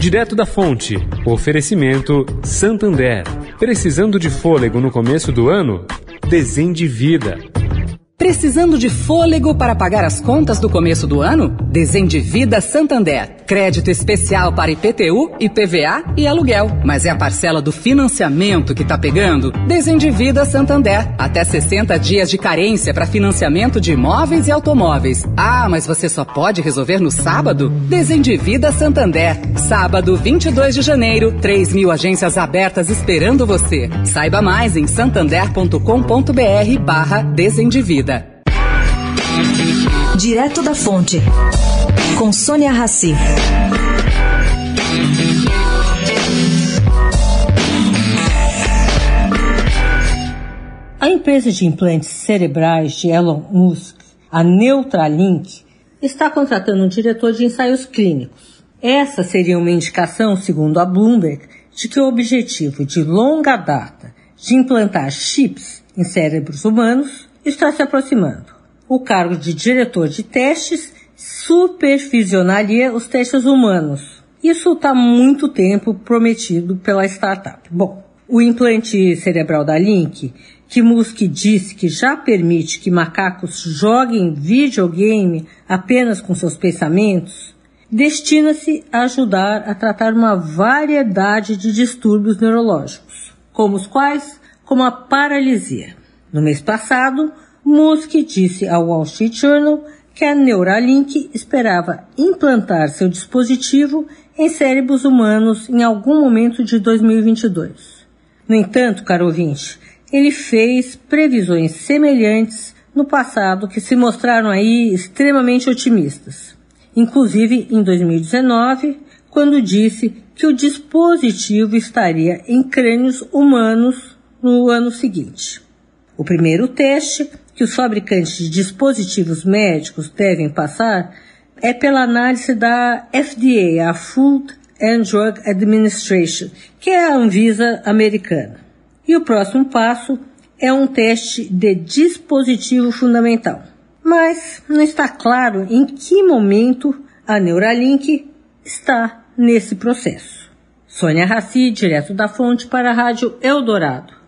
Direto da fonte. Oferecimento Santander. Precisando de fôlego no começo do ano? Desendivida. Precisando de fôlego para pagar as contas do começo do ano? Desendivida Santander. Crédito especial para IPTU, IPVA e aluguel. Mas é a parcela do financiamento que tá pegando? Desendivida Santander. Até 60 dias de carência para financiamento de imóveis e automóveis. Ah, mas você só pode resolver no sábado? Desendivida Santander. Sábado, 22 de janeiro, 3 mil agências abertas esperando você. Saiba mais em santander.com.br barra. Direto da Fonte, com Sônia Rassi. A empresa de implantes cerebrais de Elon Musk, a Neuralink, está contratando um diretor de ensaios clínicos. Essa seria uma indicação, segundo a Bloomberg, de que o objetivo de longa data de implantar chips em cérebros humanos está se aproximando. O cargo de diretor de testes supervisionaria os testes humanos. Isso está muito tempo prometido pela startup. Bom, o implante cerebral da Link, que Musk disse que já permite que macacos joguem videogame apenas com seus pensamentos, destina-se a ajudar a tratar uma variedade de distúrbios neurológicos, como os quais, como a paralisia. No mês passado, Musk disse ao Wall Street Journal que a Neuralink esperava implantar seu dispositivo em cérebros humanos em algum momento de 2022. No entanto, caro ouvinte, ele fez previsões semelhantes no passado que se mostraram aí extremamente otimistas. Inclusive em 2019, quando disse que o dispositivo estaria em crânios humanos no ano seguinte. O primeiro teste que os fabricantes de dispositivos médicos devem passar é pela análise da FDA, a Food and Drug Administration, que é a Anvisa americana. E o próximo passo é um teste de dispositivo fundamental. Mas não está claro em que momento a Neuralink está nesse processo. Sônia Raci, direto da fonte para a Rádio Eldorado.